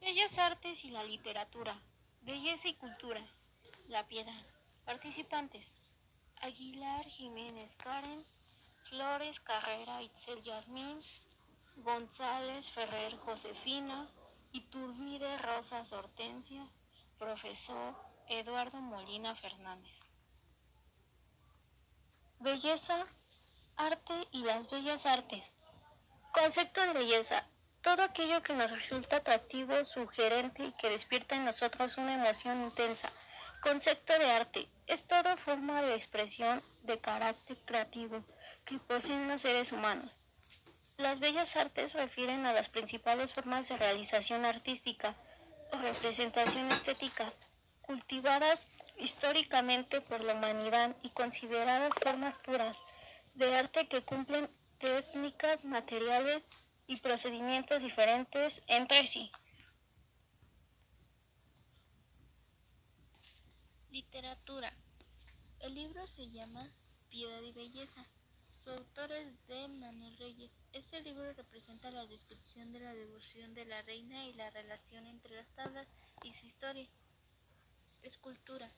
Bellas artes y la literatura. Belleza y cultura. La piedad. Participantes. Aguilar Jiménez Karen. Flores Carrera Itzel Yasmín. González Ferrer Josefina. Iturbide Rosas Hortensia. Profesor Eduardo Molina Fernández. Belleza, arte y las bellas artes. Concepto de belleza. Todo aquello que nos resulta atractivo, sugerente y que despierta en nosotros una emoción intensa. Concepto de arte. Es toda forma de expresión de carácter creativo que poseen los seres humanos. Las bellas artes refieren a las principales formas de realización artística o representación estética, cultivadas históricamente por la humanidad y consideradas formas puras de arte que cumplen técnicas, materiales y procedimientos diferentes entre sí. Literatura. El libro se llama Piedad y Belleza. Su autor es de Manuel Reyes. Este libro representa la descripción de la devoción de la reina y la relación entre las tablas y su historia. Escultura.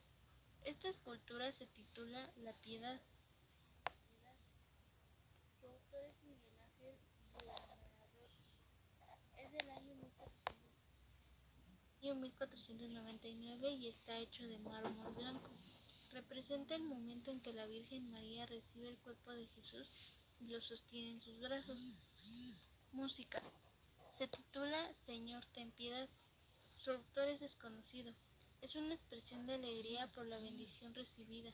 Esta escultura se titula La Piedad. Su autor es Miguel Ángel Es del año 1499 y está hecho de mármol blanco. Representa el momento en que la Virgen María recibe el cuerpo de Jesús y lo sostiene en sus brazos. Música. Se titula Señor, ten piedad. Su autor es desconocido. Es una expresión de alegría por la bendición recibida.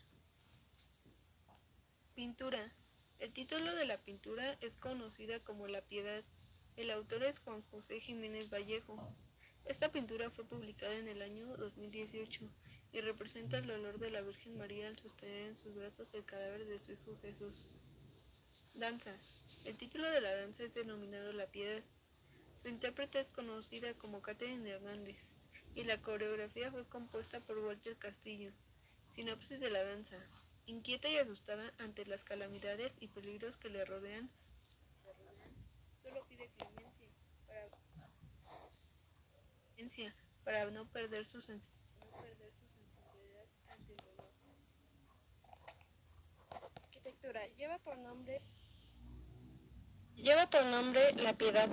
Pintura. El título de la pintura es conocida como La Piedad. El autor es Juan José Jiménez Vallejo. Esta pintura fue publicada en el año 2018 y representa el dolor de la Virgen María al sostener en sus brazos el cadáver de su hijo Jesús. Danza. El título de la danza es denominado La Piedad. Su intérprete es conocida como Catherine Hernández y la coreografía fue compuesta por Walter Castillo. Sinopsis de la danza. Inquieta y asustada ante las calamidades y peligros que le rodean, solo pide clemencia para, para no perder su, sensibilidad ante el dolor. Arquitectura. Lleva por nombre Lleva por nombre La Piedad,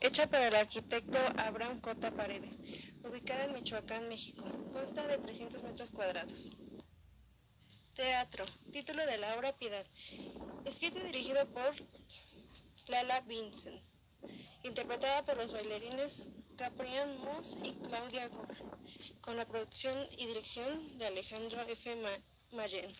hecha por el arquitecto Abraham Cota Paredes ubicada en Michoacán, México. Consta de 300 metros cuadrados. Teatro. Título de la obra Piedad. Escrito y dirigido por Lala Vincent. Interpretada por los bailarines Caprian Moss y Claudia Gore. Con la producción y dirección de Alejandro F. Mayen.